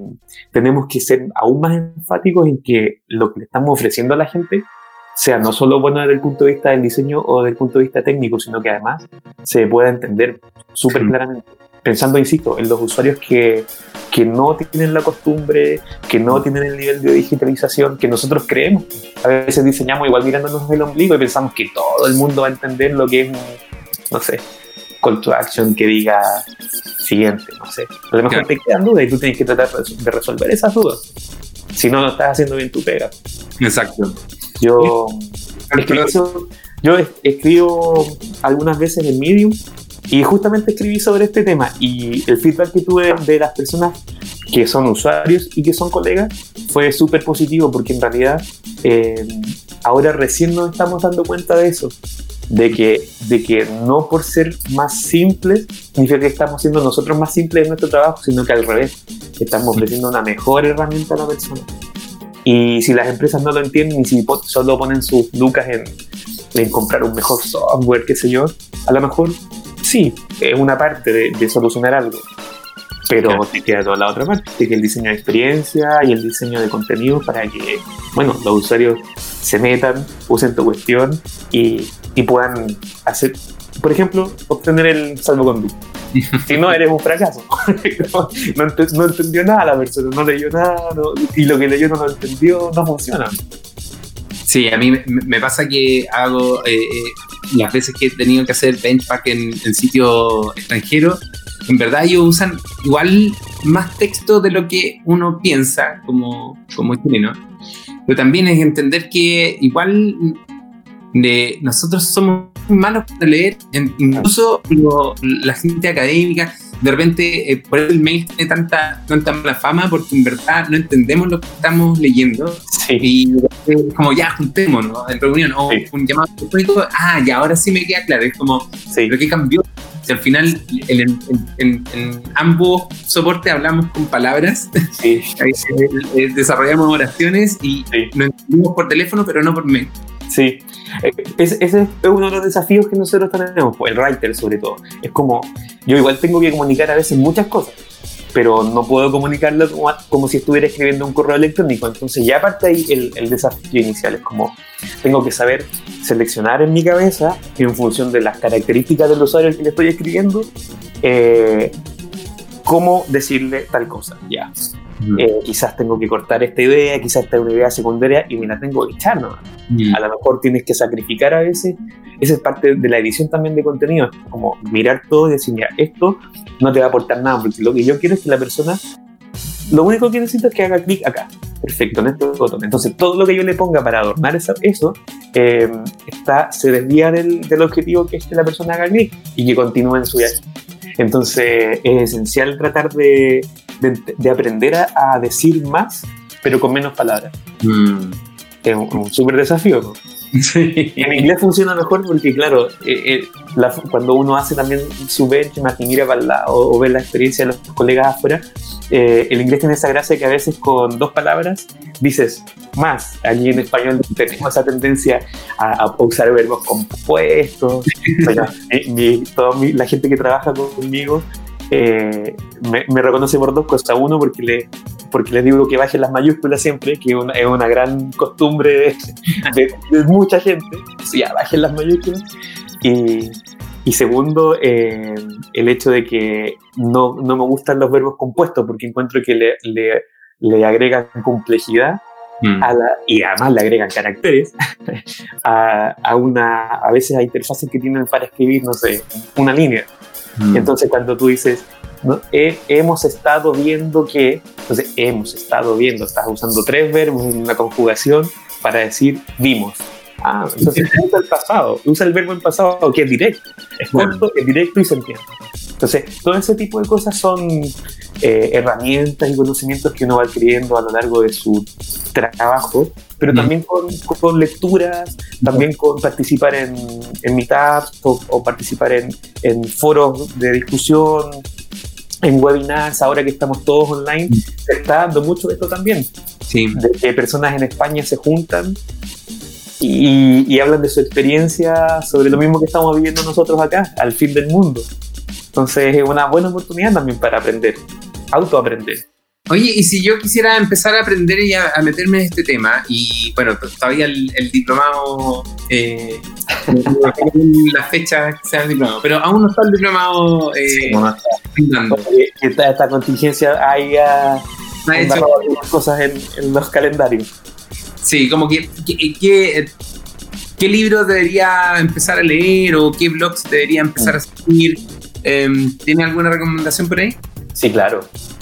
tenemos que ser aún más enfáticos en que lo que le estamos ofreciendo a la gente sea no solo bueno desde el punto de vista del diseño o desde el punto de vista técnico, sino que además se pueda entender súper claramente pensando, insisto, en los usuarios que, que no tienen la costumbre, que no tienen el nivel de digitalización que nosotros creemos. A veces diseñamos igual mirándonos el ombligo y pensamos que todo el mundo va a entender lo que es, no sé, call to action que diga siguiente, no sé. A lo mejor te quedan dudas y tú tienes que tratar de resolver esas dudas. Si no, no estás haciendo bien tu pega. Exacto. Yo, escribo, yo escribo algunas veces en Medium y justamente escribí sobre este tema y el feedback que tuve de las personas que son usuarios y que son colegas fue súper positivo porque en realidad eh, ahora recién nos estamos dando cuenta de eso, de que, de que no por ser más simples significa que estamos siendo nosotros más simples en nuestro trabajo, sino que al revés, estamos ofreciendo una mejor herramienta a la persona. Y si las empresas no lo entienden y si solo ponen sus lucas en, en comprar un mejor software, qué sé yo, a lo mejor sí, es una parte de, solucionar algo, pero te queda toda la otra parte, que el diseño de experiencia y el diseño de contenido para que, bueno, los usuarios se metan, usen tu cuestión y, puedan hacer, por ejemplo, obtener el salvoconducto. <laughs> si no, eres un fracaso. <laughs> no, entendió nada la persona, no leyó nada, y lo que leyó no lo entendió, no funciona. Sí, a mí me, pasa que hago eh, eh, las veces que he tenido que hacer benchmark en, en sitio extranjero, en verdad ellos usan igual más texto de lo que uno piensa como, como chileno. Pero también es entender que igual de nosotros somos malos para leer, incluso la gente académica, de repente eh, por eso el mail tiene tanta, tanta mala fama porque en verdad no entendemos lo que estamos leyendo. Y es como ya juntémonos en reunión o un llamado telefónico, ah, ya ahora sí me queda claro, es como, lo que cambió al final en, ambos soportes hablamos con palabras, sí. <laughs> Eh, desarrollamos oraciones y nos entendemos por teléfono, pero no por mail. Sí, ese es uno de los desafíos que nosotros tenemos, pues, el writer sobre todo. Es como, yo igual tengo que comunicar a veces muchas cosas, pero no puedo comunicarlo como, si estuviera escribiendo un correo electrónico. Entonces ya parte ahí el, desafío inicial, es como tengo que saber seleccionar en mi cabeza, en función de las características del usuario que le estoy escribiendo, eh, cómo decirle tal cosa. Ya. Eh, quizás tengo que cortar esta idea, quizás esta es una idea secundaria y me la tengo que echar, ¿no? A lo mejor tienes que sacrificar a veces. Esa es parte de la edición también de contenido, como mirar todo y decir, mira, esto no te va a aportar nada, porque lo que yo quiero es que la persona, lo único que necesita es que haga clic acá. Perfecto, en este botón. Entonces, todo lo que yo le ponga para adornar eso, eh, está, se desvía del, del, objetivo que es que la persona haga clic y que continúe en su viaje. Entonces, es esencial tratar de, de, aprender a, decir más, pero con menos palabras. Mm. Es un, súper desafío. En inglés funciona mejor porque, claro, eh, eh, cuando uno hace también su benchmark y mira para el lado o ve la experiencia de los colegas afuera, eh, el inglés tiene esa gracia que a veces con dos palabras dices más. Allí en español tenemos esa tendencia a, usar verbos compuestos. <laughs> toda la gente que trabaja conmigo eh, me, reconoce por dos cosas. Uno, porque, le, porque les digo que bajen las mayúsculas siempre, que es una gran costumbre de, mucha gente. Ya, bajen las mayúsculas. Y, y segundo, eh, el hecho de que no, no, me gustan los verbos compuestos, porque encuentro que le, le, le agregan complejidad. Mm. A la, y además le agregan caracteres <laughs> a, a, una a veces a interfaces que tienen para escribir no sé una línea Mm. Entonces, cuando tú dices, hemos estado viendo que, entonces hemos estado viendo, estás usando tres verbos en una conjugación para decir vimos. Ah, entonces <laughs> usa el pasado, usa el verbo en pasado que es directo, es corto, es directo y se entiende. Entonces, todo ese tipo de cosas son eh, herramientas y conocimientos que uno va adquiriendo a lo largo de su trabajo, pero también con, con, lecturas, también con participar en, en meetups o, participar en, en, foros de discusión, en webinars, ahora que estamos todos online, se está dando mucho esto también. Sí. De que personas en España se juntan y, y, hablan de su experiencia sobre lo mismo que estamos viviendo nosotros acá, al fin del mundo. Entonces es una buena oportunidad también para aprender, autoaprender. Oye, y si yo quisiera empezar a aprender y a, meterme en este tema, y bueno, todavía el, diplomado, eh, <laughs> la fecha que sea el diplomado, pero aún no está el diplomado eh, que esta, esta contingencia haya, ha hecho cosas en, los calendarios. Sí, como que, que, qué libros debería empezar a leer o qué blogs debería empezar a seguir Em, ¿Tiene alguna recomendación por ahí? Sí, claro.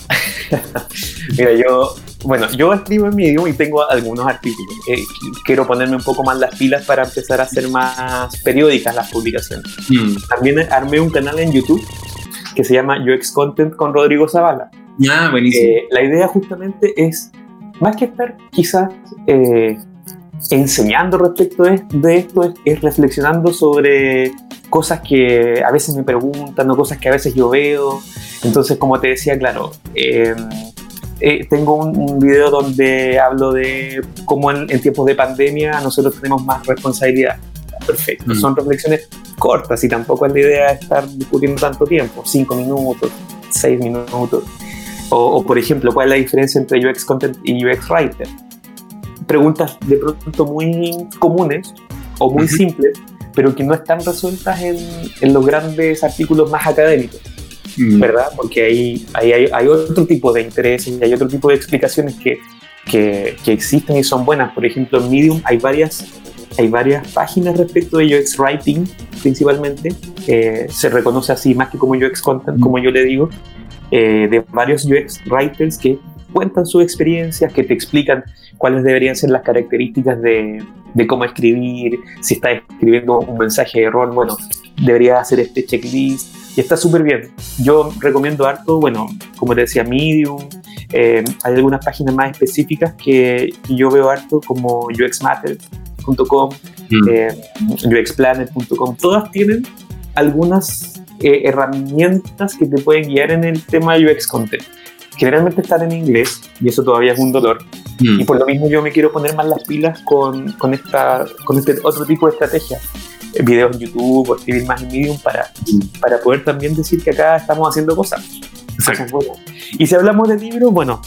<laughs> Mira, yo, bueno, yo escribo en Medium y tengo algunos artículos. Eh, quiero ponerme un poco más las pilas para empezar a hacer más periódicas las publicaciones. Mm. También armé un canal en YouTube que se llama UX Content con Rodrigo Zavala. Ah, buenísimo. Eh, la idea justamente es, más que estar quizás eh, enseñando respecto de esto, es reflexionando sobre cosas que a veces me preguntan o cosas que a veces yo veo. Entonces, como te decía, claro, em, eh, tengo un, video donde hablo de cómo en, tiempos de pandemia nosotros tenemos más responsabilidad. Perfecto, mm. son reflexiones cortas y tampoco es la idea estar discutiendo tanto tiempo, cinco minutos, seis minutos. O, por ejemplo, ¿cuál es la diferencia entre UX Content y UX Writer? Preguntas de pronto muy comunes o muy simples, pero que no están resueltas en, en los grandes artículos más académicos. mm. ¿verdad? Porque hay, hay, hay, otro tipo de intereses y hay otro tipo de explicaciones que, que, que, existen y son buenas. Por ejemplo, en Medium hay varias, hay varias páginas respecto de UX Writing, principalmente. Eh, se reconoce así más que como UX Content, como yo le digo, eh, de varios UX Writers que cuentan sus experiencias, que te explican cuáles deberían ser las características de, de cómo escribir, si estás escribiendo un mensaje de error, bueno, deberías hacer este checklist y está súper bien. Yo recomiendo harto, bueno, como te decía, Medium, eh, hay algunas páginas más específicas que, yo veo harto como uxmatter.com, mm. eh, uxplanet.com, todas tienen algunas eh, herramientas que te pueden guiar en el tema de UX Content. Generalmente están en inglés y eso todavía es un dolor. Mm. Y por lo mismo yo me quiero poner más las pilas con, con, esta, con este otro tipo de estrategia videos en YouTube o escribir más en Medium para, para poder también decir que acá estamos haciendo cosas. Y si hablamos de libros, bueno,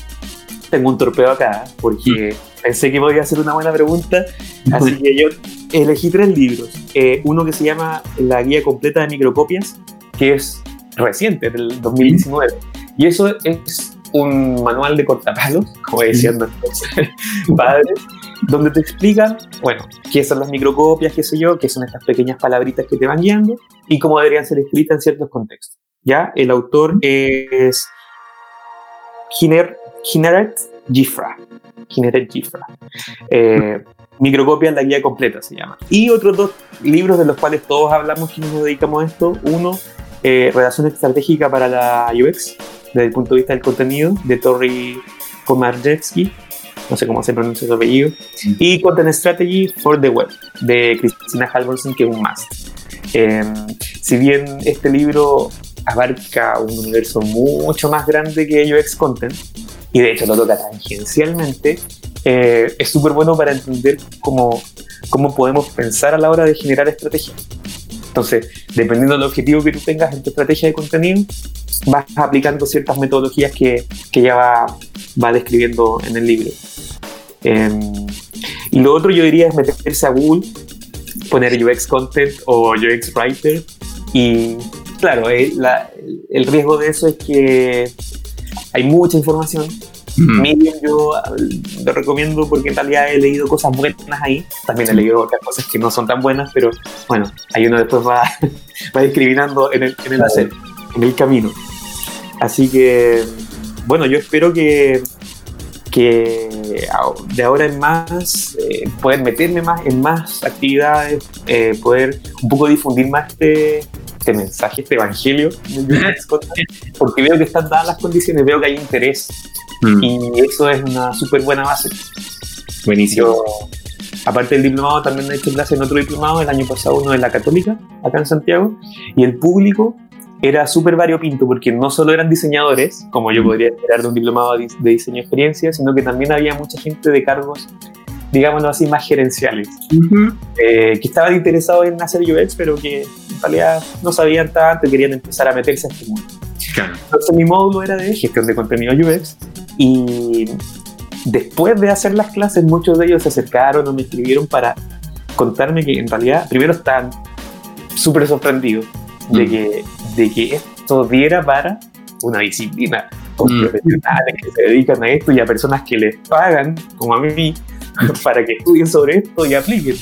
tengo un torpeo acá porque pensé que podía hacer una buena pregunta, así que yo elegí tres libros. Eh, uno que se llama La Guía Completa de Microcopias, que es reciente, del 2019. Y eso es un manual de cortapalos, <laughs> como decían nuestros <laughs> padres, donde te explican, bueno, qué son las microcopias, qué sé yo, qué son estas pequeñas palabritas que te van guiando y cómo deberían ser escritas en ciertos contextos. ¿Ya? El autor es Kineret Gifra. Kineret Gifra. Eh, Microcopias, la guía completa se llama. Y otros dos libros de los cuales todos hablamos y nos dedicamos a esto. Uno, eh, Relación Estratégica para la UX, desde el punto de vista del contenido, de Tori Komarjewski no sé cómo se pronuncia su apellido, y Content Strategy for the Web, de Cristina Halvorsen, que es un must. Em, si bien este libro abarca un universo mucho más grande que UX Content, y de hecho lo toca tangencialmente, eh, es súper bueno para entender cómo, cómo podemos pensar a la hora de generar estrategias. Entonces, dependiendo del objetivo que tú tengas en tu estrategia de contenido, vas aplicando ciertas metodologías que, que ya va, va describiendo en el libro. Em, y lo otro yo diría es meterse a Google, poner UX Content o UX Writer y claro, eh, el riesgo de eso es que hay mucha información. Medium yo lo recomiendo porque en realidad he leído cosas buenas ahí. También he leído otras cosas que no son tan buenas, pero bueno, ahí uno después va, <laughs> va discriminando en el, en el hacer, en el camino. Así que, bueno, yo espero que que de ahora en más eh, poder meterme más en más actividades, eh, poder un poco difundir más este, este mensaje, este evangelio, porque veo que están dadas las condiciones, veo que hay interés mm. y eso es una súper buena base. Buenísimo. aparte del diplomado, también he hecho clase en otro diplomado, el año pasado uno en la Católica, acá en Santiago, y el público era súper variopinto porque no solo eran diseñadores, como yo podría esperar de un diplomado de diseño de experiencia, sino que también había mucha gente de cargos, digámoslo así, más gerenciales, eh, que estaban interesados en hacer UX, pero que en realidad no sabían tanto y querían empezar a meterse a este mundo. Entonces mi módulo era de gestión de contenido UX y después de hacer las clases muchos de ellos se acercaron o me escribieron para contarme que en realidad primero están súper sorprendidos de, que, de que esto diera para una disciplina con mm. profesionales que se dedican a esto y a personas que les pagan, como a mí, <laughs> para que estudien sobre esto y apliquen.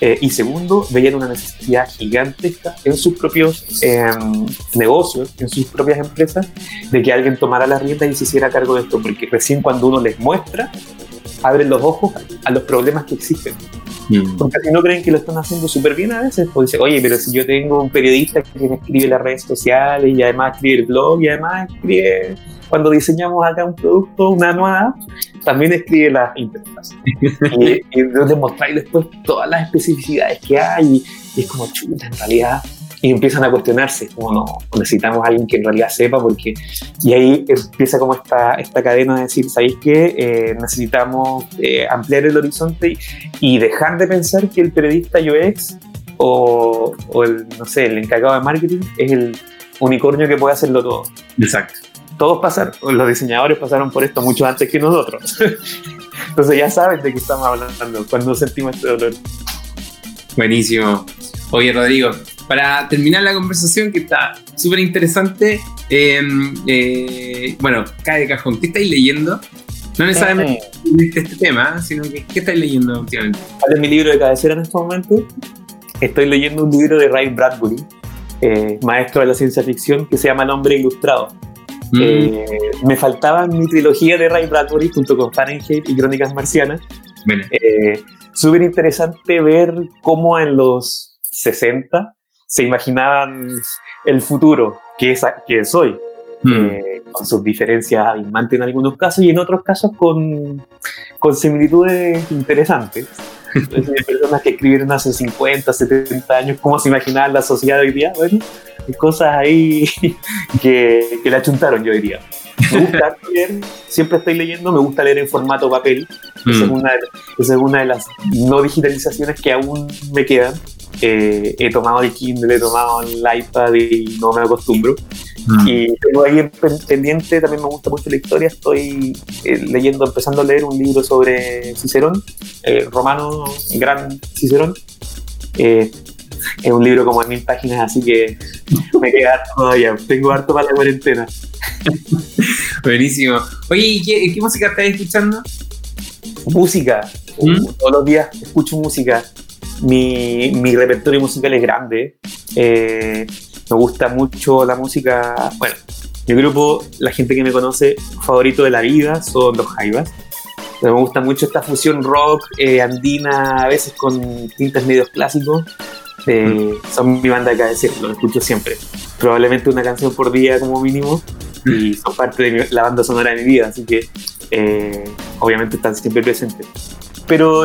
Eh, y segundo, veían una necesidad gigantesca en sus propios em, negocios, en sus propias empresas, de que alguien tomara las riendas y se hiciera cargo de esto, porque recién cuando uno les muestra, abren los ojos a los problemas que existen. Mm. Porque si no creen que lo están haciendo súper bien a veces, pues dice, oye, pero si yo tengo un periodista que me escribe las redes sociales y además escribe el blog y además escribe, cuando diseñamos acá un producto, una nueva, también escribe las interfaces. <laughs> y, y demostráis después todas las especificidades que hay y es como chuta en realidad y empiezan a cuestionarse, como no, necesitamos a alguien que en realidad sepa, porque, y ahí empieza como esta, esta cadena de decir, ¿sabéis qué? Eh, necesitamos eh, ampliar el horizonte y, dejar de pensar que el periodista UX o, o, el, no sé, el encargado de marketing es el unicornio que puede hacerlo todo. Exacto. Todos pasaron, los diseñadores pasaron por esto mucho antes que nosotros. <laughs> Entonces ya saben de qué estamos hablando cuando sentimos este dolor. Buenísimo. Oye, Rodrigo, para terminar la conversación que está súper interesante, em, eh, bueno, cae de cajón. ¿Qué estáis leyendo? No necesariamente este, este tema, sino que ¿qué estáis leyendo últimamente? ¿Cuál mi libro de cabecera en este momento? Estoy leyendo un libro de Ray Bradbury, eh, maestro de la ciencia ficción, que se llama El hombre ilustrado. Mm. Eh, me faltaba mi trilogía de Ray Bradbury junto con Fahrenheit y Crónicas Marcianas. Eh, Súper interesante ver cómo en los 60 se imaginaban el futuro que es, que es hoy. Mm. Eh, con sus diferencias abismantes en algunos casos y en otros casos con, con similitudes interesantes. Personas que escribieron hace 50, 70 años cómo se imaginaba la sociedad hoy día, bueno, hay cosas ahí <laughs> que, que la chuntaron, yo diría. Me gusta <laughs> leer, siempre estoy leyendo, me gusta leer en formato papel. Esa, es mm. una esa, es una de, las no digitalizaciones que aún me quedan. Eh, he tomado el Kindle, he tomado el iPad y no me acostumbro. Mm. Y tengo ahí pendiente, también me gusta mucho la historia, estoy eh, leyendo, empezando a leer un libro sobre Cicerón, eh, romano, gran Cicerón. es un libro como de mil páginas, así que <laughs> me queda harto todavía, tengo harto para la cuarentena. <laughs> Buenísimo. Oye, ¿qué, ¿qué, música estás escuchando? Música. ¿Mm? Todos los días escucho música. Mi, mi repertorio musical es grande. Eh, me gusta mucho la música. Bueno, mi grupo, la gente que me conoce, favorito de la vida son los Jaivas. Me gusta mucho esta fusión rock eh, andina, a veces con tintes medios clásicos. Eh, mm. Son mi banda de cabecera, lo escucho siempre. Probablemente una canción por día como mínimo y son parte de la banda sonora de mi vida, así que eh, obviamente están siempre presentes. Pero,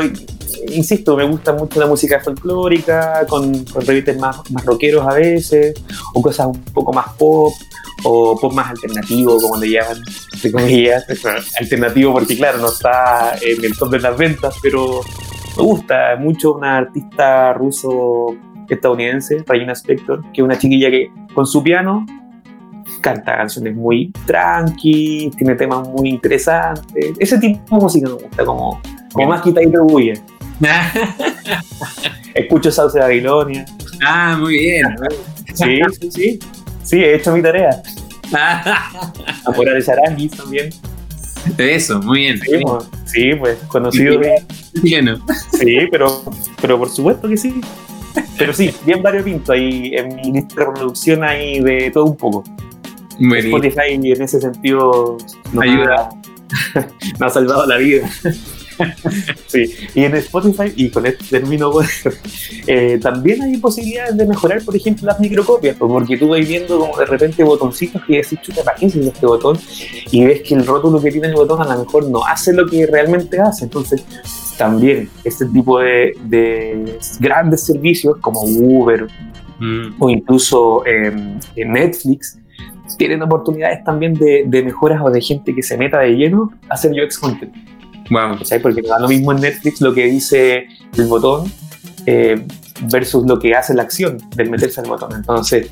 insisto, me gusta mucho la música folclórica, con, con más, más rockeros a veces, o cosas un poco más pop, o pop más alternativo, como le llaman, comillas, alternativo porque claro, no está en el top de las ventas, pero me gusta mucho una artista ruso estadounidense, Regina Spector, que es una chiquilla que con su piano canta canciones muy tranqui, tiene temas muy interesantes. Ese tipo de música me gusta, como, como más quitadito bulla. <laughs> Escucho Sauce de Babilonia. Ah, muy bien. sí, sí, sí. Sí, he hecho mi tarea. <laughs> Afuera de Saranguis también. Eso, muy bien. Sí, pues, conocido. Lleno. Sí, pero, pero por supuesto que sí. Pero sí, bien variopinto. Ahí en mi lista de reproducción hay de todo un poco. Spotify en ese sentido nos ayuda, <laughs> nos ha salvado la vida. <laughs> sí, y en Spotify, y con este término, <laughs> eh, también hay posibilidades de mejorar, por ejemplo, las microcopias, pues, porque tú vas viendo como de repente botoncitos que decís, chuta, ¿para qué es este botón? Y ves que el rótulo que tiene el botón a lo mejor no hace lo que realmente hace. Entonces, también este tipo de, grandes servicios como Uber mm. o incluso em, Netflix tienen oportunidades también de, mejoras o de gente que se meta de lleno a hacer UX content. Bueno, Porque no da lo mismo en Netflix lo que dice el botón eh, versus lo que hace la acción del meterse al botón. Entonces,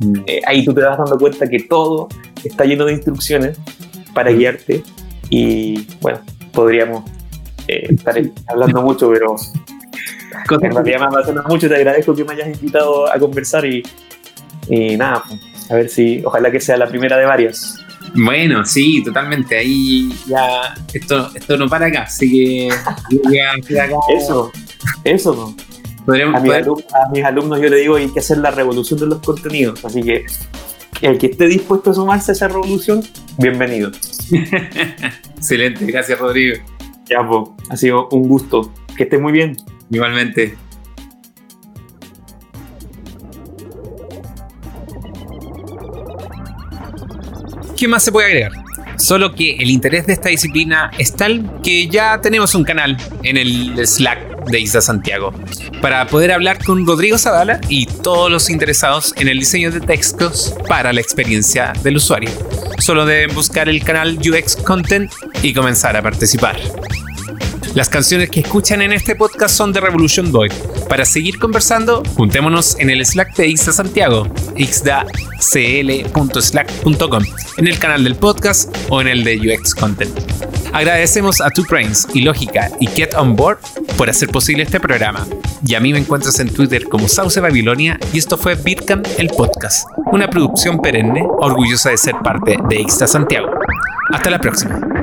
mm. eh, ahí tú te vas dando cuenta que todo está lleno de instrucciones para mm. guiarte y bueno, podríamos eh, estar hablando mucho, pero en realidad me apasiona mucho. Te agradezco que me hayas invitado a conversar y, y nada, pues, a ver si, ojalá que sea la primera de varias. Bueno, sí, totalmente. Ahí ya esto, esto no para acá, así que Eso, eso. A, mis alumnos, yo le digo hay que hacer la revolución de los contenidos, así que el que esté dispuesto a sumarse a esa revolución, bienvenido. <laughs> Excelente, gracias Rodrigo. Ya, pues, ha sido un gusto. Que esté muy bien. Igualmente. ¿Qué más se puede agregar? Solo que el interés de esta disciplina es tal que ya tenemos un canal en el Slack de Isla Santiago para poder hablar con Rodrigo Zavala y todos los interesados en el diseño de textos para la experiencia del usuario. Solo deben buscar el canal UX Content y comenzar a participar. Las canciones que escuchan en este podcast son de Revolution Boy. Para seguir conversando, juntémonos en el Slack de Ixda Santiago, ixdacl.slack.com, en el canal del podcast o en el de UX Content. Agradecemos a Two Brains y Lógica y Get On Board por hacer posible este programa. Y a mí me encuentras en Twitter como Sauce Babilonia y esto fue Bitcamp el podcast, una producción perenne orgullosa de ser parte de Ixta Santiago. Hasta la próxima.